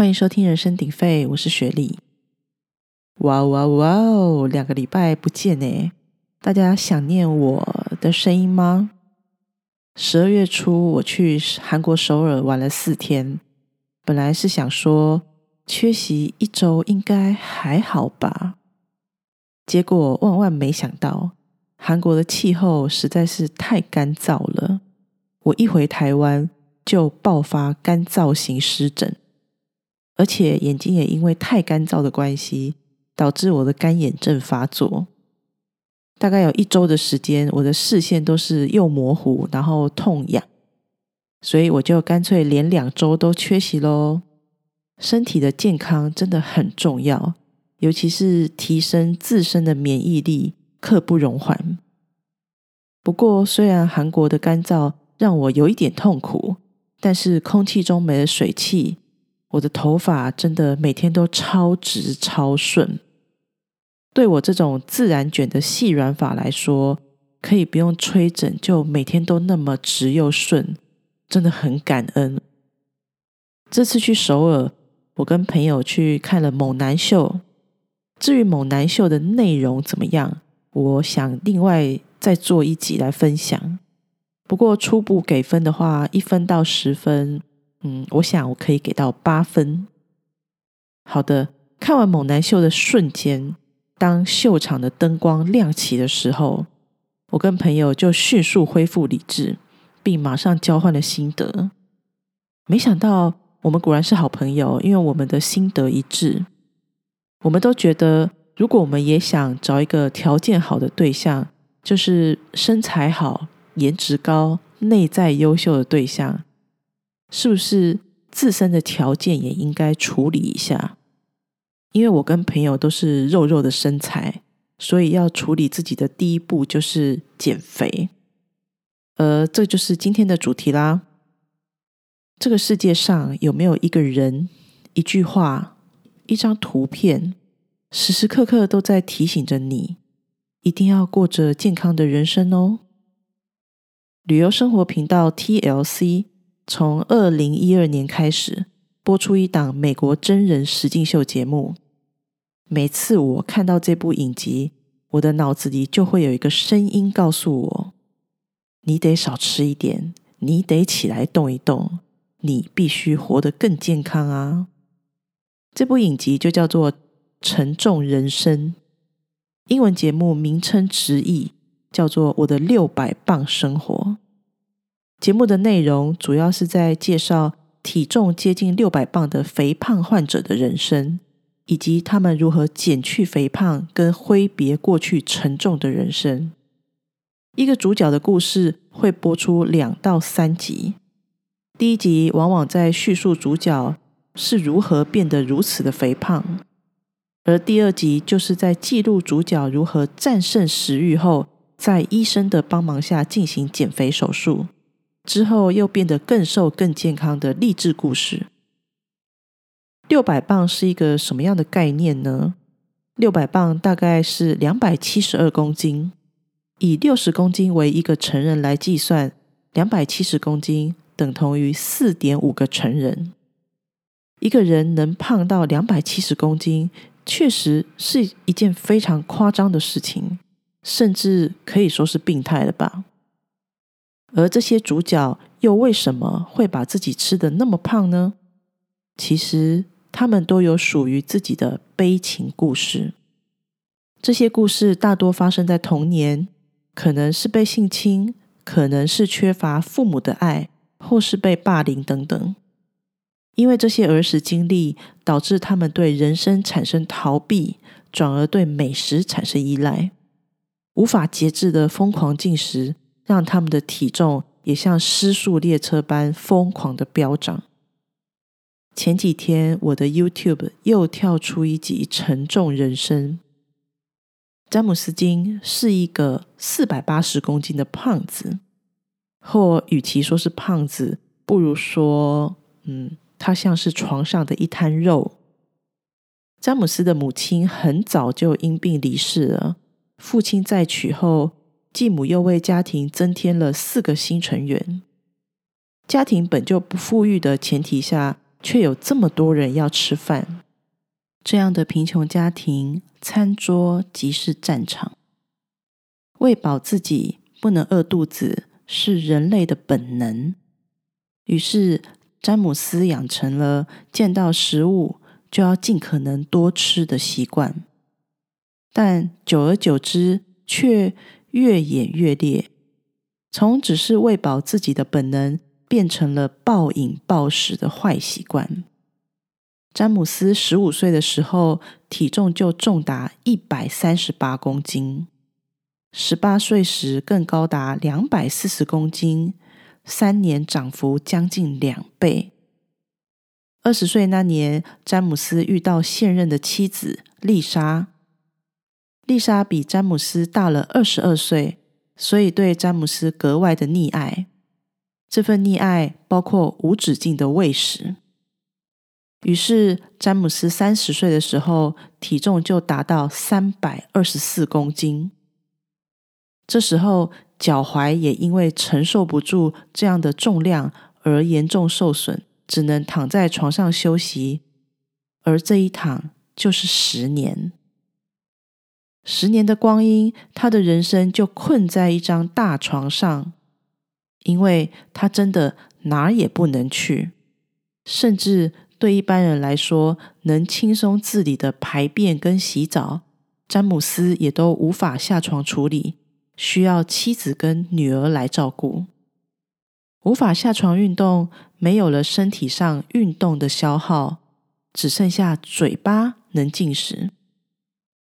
欢迎收听《人声鼎沸》，我是雪莉。哇哇哇哦！两个礼拜不见呢，大家想念我的声音吗？十二月初我去韩国首尔玩了四天，本来是想说缺席一周应该还好吧，结果万万没想到，韩国的气候实在是太干燥了。我一回台湾就爆发干燥型湿疹，而且眼睛也因为太干燥的关系，导致我的干眼症发作。大概有一周的时间，我的视线都是又模糊，然后痛痒，所以我就干脆连两周都缺席喽。身体的健康真的很重要，尤其是提升自身的免疫力，刻不容缓。不过，虽然韩国的干燥让我有一点痛苦，但是空气中没了水汽，我的头发真的每天都超直超顺。对我这种自然卷的细软发来说，可以不用吹整，就每天都那么直又顺，真的很感恩。这次去首尔，我跟朋友去看了猛男秀。至于猛男秀的内容怎么样，我想另外再做一集来分享。不过初步给分的话，一分到十分，嗯，我想我可以给到八分。好的，看完猛男秀的瞬间。当秀场的灯光亮起的时候，我跟朋友就迅速恢复理智，并马上交换了心得。没想到我们果然是好朋友，因为我们的心得一致。我们都觉得，如果我们也想找一个条件好的对象，就是身材好、颜值高、内在优秀的对象，是不是自身的条件也应该处理一下？因为我跟朋友都是肉肉的身材，所以要处理自己的第一步就是减肥。呃，这就是今天的主题啦。这个世界上有没有一个人、一句话、一张图片，时时刻刻都在提醒着你，一定要过着健康的人生哦？旅游生活频道 TLC 从二零一二年开始。播出一档美国真人实境秀节目。每次我看到这部影集，我的脑子里就会有一个声音告诉我：“你得少吃一点，你得起来动一动，你必须活得更健康啊！”这部影集就叫做《沉重人生》，英文节目名称直译叫做《我的六百磅生活》。节目的内容主要是在介绍。体重接近六百磅的肥胖患者的人生，以及他们如何减去肥胖跟挥别过去沉重的人生。一个主角的故事会播出两到三集。第一集往往在叙述主角是如何变得如此的肥胖，而第二集就是在记录主角如何战胜食欲后，在医生的帮忙下进行减肥手术。之后又变得更瘦、更健康的励志故事。六百磅是一个什么样的概念呢？六百磅大概是两百七十二公斤，以六十公斤为一个成人来计算，两百七十公斤等同于四点五个成人。一个人能胖到两百七十公斤，确实是一件非常夸张的事情，甚至可以说是病态的吧。而这些主角又为什么会把自己吃的那么胖呢？其实他们都有属于自己的悲情故事。这些故事大多发生在童年，可能是被性侵，可能是缺乏父母的爱，或是被霸凌等等。因为这些儿时经历，导致他们对人生产生逃避，转而对美食产生依赖，无法节制的疯狂进食。让他们的体重也像失速列车般疯狂的飙涨。前几天，我的 YouTube 又跳出一集《沉重人生》。詹姆斯金是一个四百八十公斤的胖子，或与其说是胖子，不如说，嗯，他像是床上的一滩肉。詹姆斯的母亲很早就因病离世了，父亲在娶后。继母又为家庭增添了四个新成员。家庭本就不富裕的前提下，却有这么多人要吃饭。这样的贫穷家庭，餐桌即是战场。喂饱自己，不能饿肚子，是人类的本能。于是，詹姆斯养成了见到食物就要尽可能多吃的习惯。但久而久之，却越演越烈，从只是喂饱自己的本能，变成了暴饮暴食的坏习惯。詹姆斯十五岁的时候，体重就重达一百三十八公斤；十八岁时更高达两百四十公斤，三年涨幅将近两倍。二十岁那年，詹姆斯遇到现任的妻子丽莎。丽莎比詹姆斯大了二十二岁，所以对詹姆斯格外的溺爱。这份溺爱包括无止境的喂食。于是，詹姆斯三十岁的时候，体重就达到三百二十四公斤。这时候，脚踝也因为承受不住这样的重量而严重受损，只能躺在床上休息。而这一躺就是十年。十年的光阴，他的人生就困在一张大床上，因为他真的哪儿也不能去，甚至。对一般人来说，能轻松自理的排便跟洗澡，詹姆斯也都无法下床处理，需要妻子跟女儿来照顾。无法下床运动，没有了身体上运动的消耗，只剩下嘴巴能进食。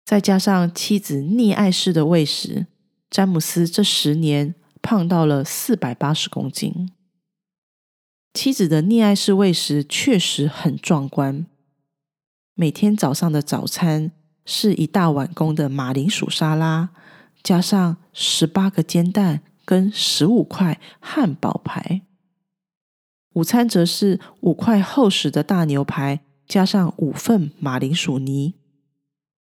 再加上妻子溺爱式的喂食，詹姆斯这十年胖到了四百八十公斤。妻子的溺爱式喂食确实很壮观。每天早上的早餐是一大碗公的马铃薯沙拉，加上十八个煎蛋跟十五块汉堡排。午餐则是五块厚实的大牛排，加上五份马铃薯泥。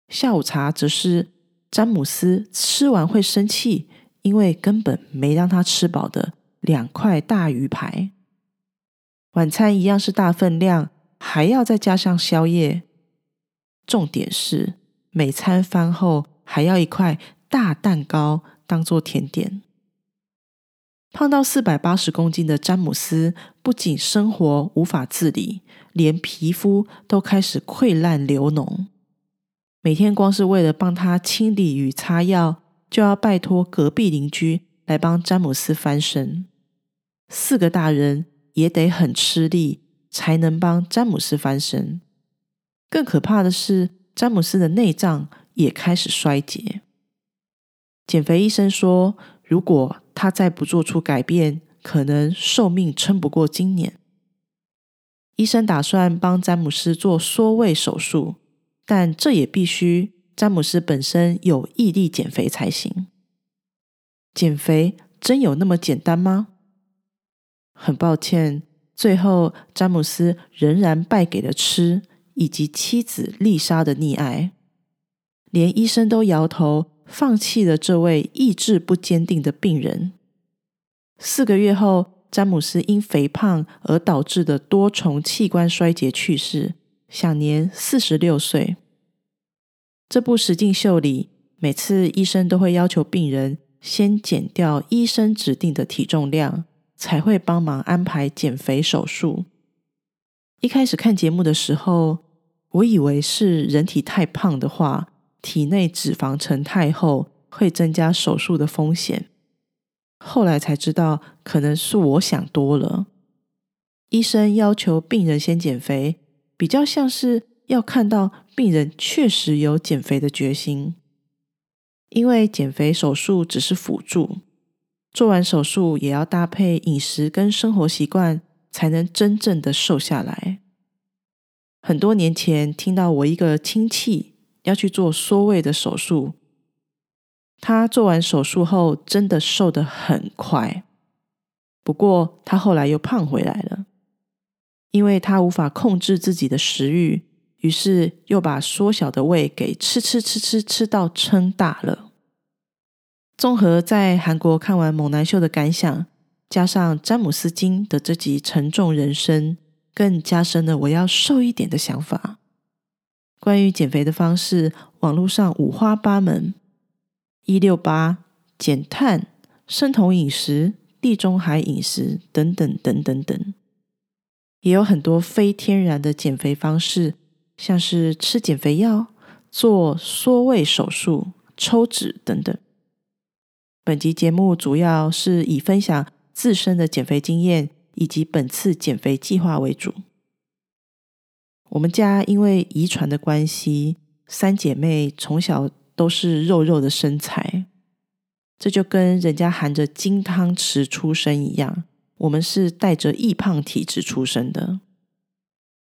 下午茶则是詹姆斯吃完会生气，因为根本没让他吃饱的两块大鱼排。晚餐一样是大分量，还要再加上宵夜。重点是每餐饭后还要一块大蛋糕当做甜点。胖到四百八十公斤的詹姆斯，不仅生活无法自理，连皮肤都开始溃烂流脓。每天光是为了帮他清理与擦药，就要拜托隔壁邻居来帮詹姆斯翻身。四个大人。也得很吃力才能帮詹姆斯翻身。更可怕的是，詹姆斯的内脏也开始衰竭。减肥医生说，如果他再不做出改变，可能寿命撑不过今年。医生打算帮詹姆斯做缩胃手术，但这也必须詹姆斯本身有毅力减肥才行。减肥真有那么简单吗？很抱歉，最后詹姆斯仍然败给了吃以及妻子丽莎的溺爱，连医生都摇头放弃了这位意志不坚定的病人。四个月后，詹姆斯因肥胖而导致的多重器官衰竭去世，享年四十六岁。这部实境秀里，每次医生都会要求病人先减掉医生指定的体重量。才会帮忙安排减肥手术。一开始看节目的时候，我以为是人体太胖的话，体内脂肪层太厚会增加手术的风险。后来才知道，可能是我想多了。医生要求病人先减肥，比较像是要看到病人确实有减肥的决心，因为减肥手术只是辅助。做完手术也要搭配饮食跟生活习惯，才能真正的瘦下来。很多年前听到我一个亲戚要去做缩胃的手术，他做完手术后真的瘦得很快，不过他后来又胖回来了，因为他无法控制自己的食欲，于是又把缩小的胃给吃吃吃吃吃到撑大了。综合在韩国看完猛男秀的感想，加上詹姆斯金的这集沉重人生，更加深了我要瘦一点的想法。关于减肥的方式，网络上五花八门，一六八、减碳、生酮饮食、地中海饮食等等等等等，也有很多非天然的减肥方式，像是吃减肥药、做缩胃手术、抽脂等等。本集节目主要是以分享自身的减肥经验以及本次减肥计划为主。我们家因为遗传的关系，三姐妹从小都是肉肉的身材，这就跟人家含着金汤匙出生一样，我们是带着易胖体质出生的。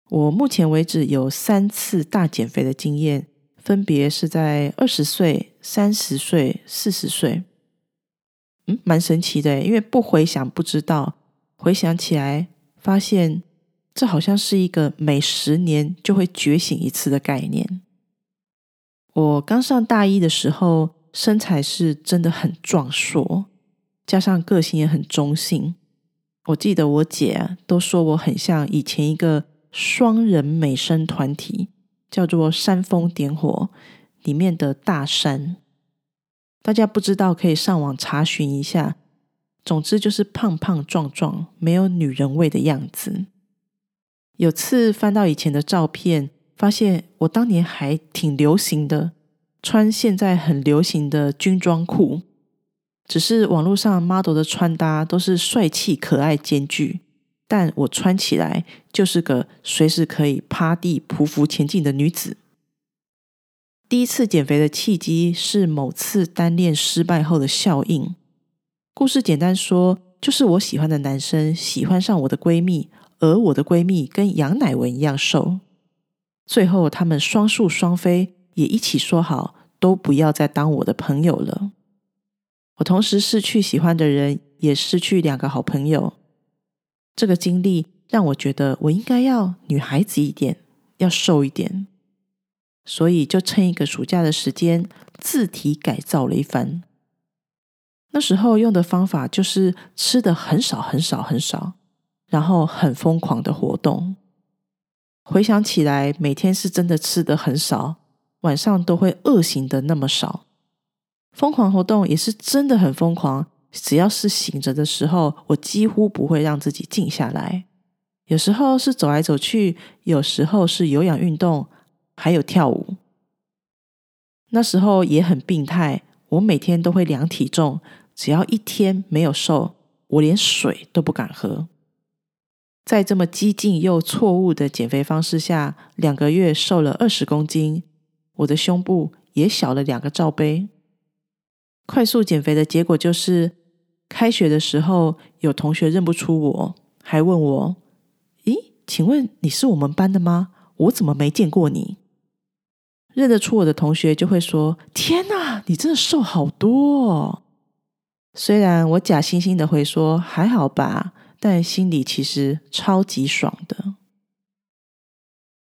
我目前为止有三次大减肥的经验，分别是在二十岁、三十岁、四十岁。嗯，蛮神奇的，因为不回想不知道，回想起来发现。这好像是一个每十年就会觉醒一次的概念。我刚上大一的时候，身材是真的很壮硕，加上个性也很中性。我记得我姐都说我很像以前一个双人美声团体，叫做“煽风点火”里面的大山。大家不知道可以上网查询一下。总之就是胖胖壮壮，没有女人味的样子。有次翻到以前的照片，发现我当年还挺流行的，穿现在很流行的军装裤。只是网络上 model 的穿搭都是帅气可爱兼具，但我穿起来就是个随时可以趴地匍匐前进的女子。第一次减肥的契机是某次单恋失败后的效应。故事简单说，就是我喜欢的男生喜欢上我的闺蜜。而我的闺蜜跟杨乃文一样瘦，最后他们双宿双飞，也一起说好都不要再当我的朋友了。我同时失去喜欢的人，也失去两个好朋友。这个经历让我觉得我应该要女孩子一点，要瘦一点，所以就趁一个暑假的时间自体改造了一番。那时候用的方法就是吃的很少很少很少。然后很疯狂的活动，回想起来，每天是真的吃的很少，晚上都会饿醒的那么少。疯狂活动也是真的很疯狂，只要是醒着的时候，我几乎不会让自己静下来。有时候是走来走去，有时候是有氧运动，还有跳舞。那时候也很病态，我每天都会量体重，只要一天没有瘦，我连水都不敢喝。在这么激进又错误的减肥方式下，两个月瘦了二十公斤，我的胸部也小了两个罩杯。快速减肥的结果就是，开学的时候有同学认不出我，还问我：“咦，请问你是我们班的吗？我怎么没见过你？”认得出我的同学就会说：“天哪，你真的瘦好多！”虽然我假惺惺的回说：“还好吧。”但心里其实超级爽的。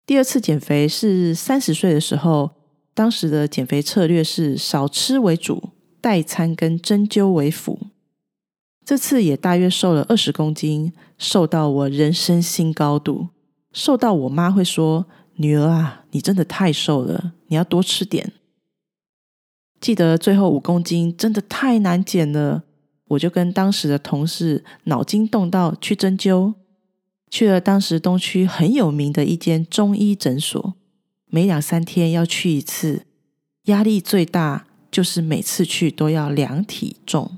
第二次减肥是三十岁的时候，当时的减肥策略是少吃为主，代餐跟针灸为辅。这次也大约瘦了二十公斤，瘦到我人生新高度，瘦到我妈会说：“女儿啊，你真的太瘦了，你要多吃点。”记得最后五公斤真的太难减了。我就跟当时的同事脑筋动到去针灸，去了当时东区很有名的一间中医诊所，每两三天要去一次，压力最大就是每次去都要量体重。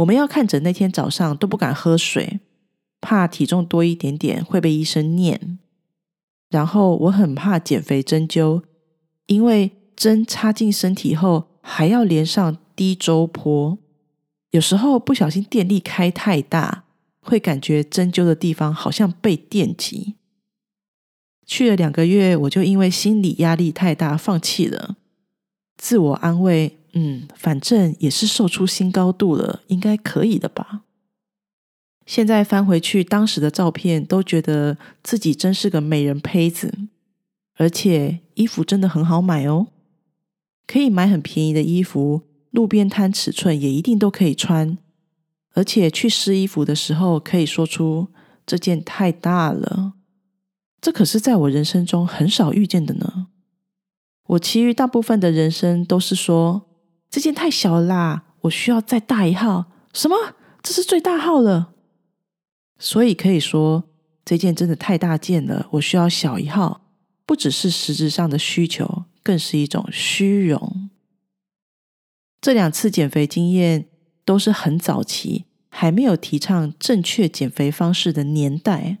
我们要看诊那天早上都不敢喝水，怕体重多一点点会被医生念。然后我很怕减肥针灸，因为针插进身体后还要连上低周波。有时候不小心电力开太大，会感觉针灸的地方好像被电击。去了两个月，我就因为心理压力太大放弃了。自我安慰，嗯，反正也是瘦出新高度了，应该可以的吧。现在翻回去当时的照片，都觉得自己真是个美人胚子，而且衣服真的很好买哦，可以买很便宜的衣服。路边摊尺寸也一定都可以穿，而且去试衣服的时候可以说出这件太大了，这可是在我人生中很少遇见的呢。我其余大部分的人生都是说这件太小啦，我需要再大一号。什么？这是最大号了。所以可以说，这件真的太大件了，我需要小一号。不只是实质上的需求，更是一种虚荣。这两次减肥经验都是很早期，还没有提倡正确减肥方式的年代。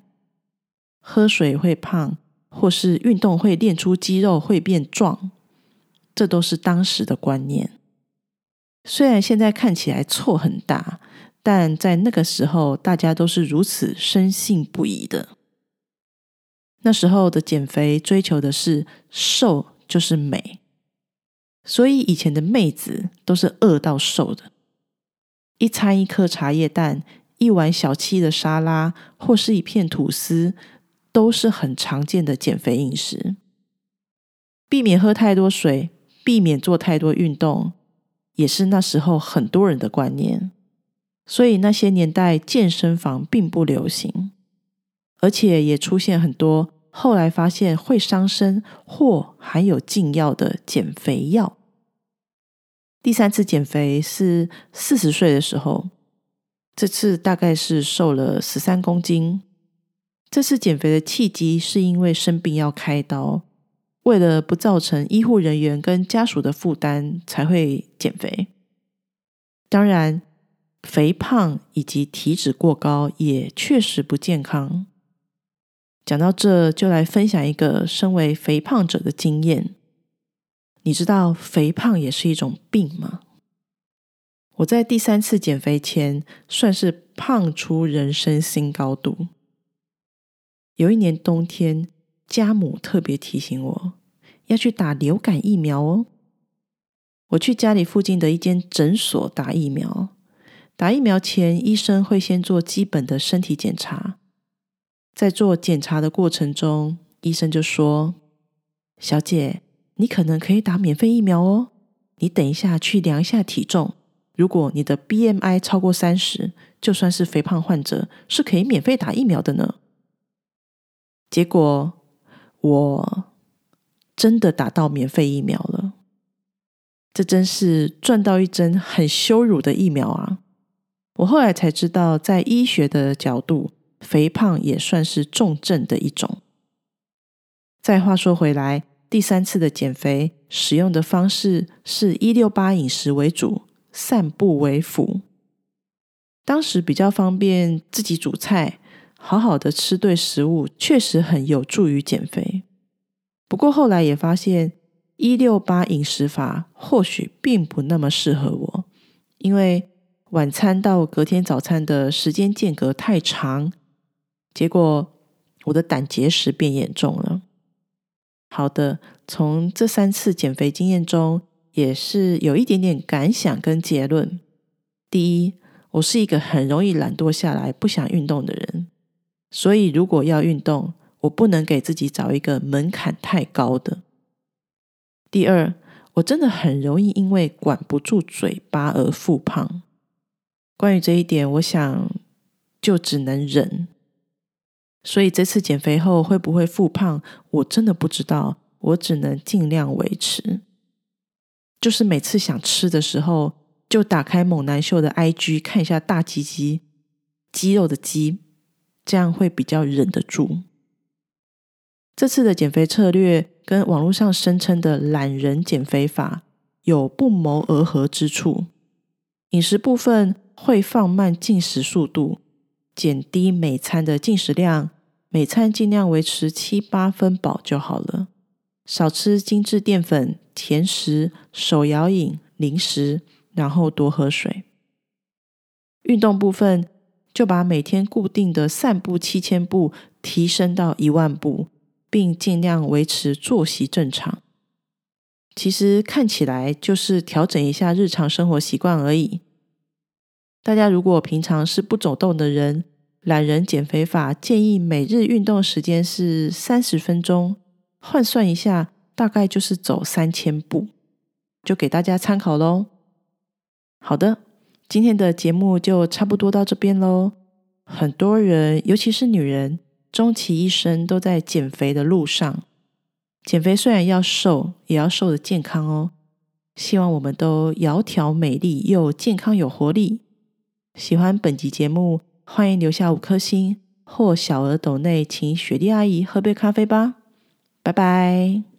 喝水会胖，或是运动会练出肌肉会变壮，这都是当时的观念。虽然现在看起来错很大，但在那个时候，大家都是如此深信不疑的。那时候的减肥追求的是瘦就是美，所以以前的妹子都是饿到瘦的，一餐一颗茶叶蛋，一碗小气的沙拉，或是一片吐司，都是很常见的减肥饮食。避免喝太多水，避免做太多运动，也是那时候很多人的观念。所以那些年代健身房并不流行。而且也出现很多后来发现会伤身或含有禁药的减肥药。第三次减肥是四十岁的时候，这次大概是瘦了十三公斤。这次减肥的契机是因为生病要开刀，为了不造成医护人员跟家属的负担，才会减肥。当然，肥胖以及体脂过高也确实不健康。讲到这，就来分享一个身为肥胖者的经验。你知道肥胖也是一种病吗？我在第三次减肥前，算是胖出人生新高度。有一年冬天，家母特别提醒我要去打流感疫苗哦。我去家里附近的一间诊所打疫苗。打疫苗前，医生会先做基本的身体检查。在做检查的过程中，医生就说：“小姐，你可能可以打免费疫苗哦。你等一下去量一下体重，如果你的 BMI 超过三十，就算是肥胖患者是可以免费打疫苗的呢。”结果我真的打到免费疫苗了，这真是赚到一针很羞辱的疫苗啊！我后来才知道，在医学的角度。肥胖也算是重症的一种。再话说回来，第三次的减肥使用的方式是一六八饮食为主，散步为辅。当时比较方便自己煮菜，好好的吃对食物，确实很有助于减肥。不过后来也发现，一六八饮食法或许并不那么适合我，因为晚餐到隔天早餐的时间间隔太长。结果我的胆结石变严重了。好的，从这三次减肥经验中，也是有一点点感想跟结论。第一，我是一个很容易懒惰下来、不想运动的人，所以如果要运动，我不能给自己找一个门槛太高的。第二，我真的很容易因为管不住嘴巴而复胖。关于这一点，我想就只能忍。所以这次减肥后会不会复胖，我真的不知道。我只能尽量维持。就是每次想吃的时候，就打开猛男秀的 IG 看一下大鸡鸡、肌肉的肌，这样会比较忍得住。这次的减肥策略跟网络上声称的懒人减肥法有不谋而合之处。饮食部分会放慢进食速度。减低每餐的进食量，每餐尽量维持七八分饱就好了。少吃精致淀粉、甜食、手摇饮、零食，然后多喝水。运动部分就把每天固定的散步七千步提升到一万步，并尽量维持作息正常。其实看起来就是调整一下日常生活习惯而已。大家如果平常是不走动的人，懒人减肥法建议每日运动时间是三十分钟，换算一下，大概就是走三千步，就给大家参考喽。好的，今天的节目就差不多到这边喽。很多人，尤其是女人，终其一生都在减肥的路上。减肥虽然要瘦，也要瘦的健康哦。希望我们都窈窕美丽又健康有活力。喜欢本集节目，欢迎留下五颗星或小额斗内，请雪莉阿姨喝杯咖啡吧。拜拜。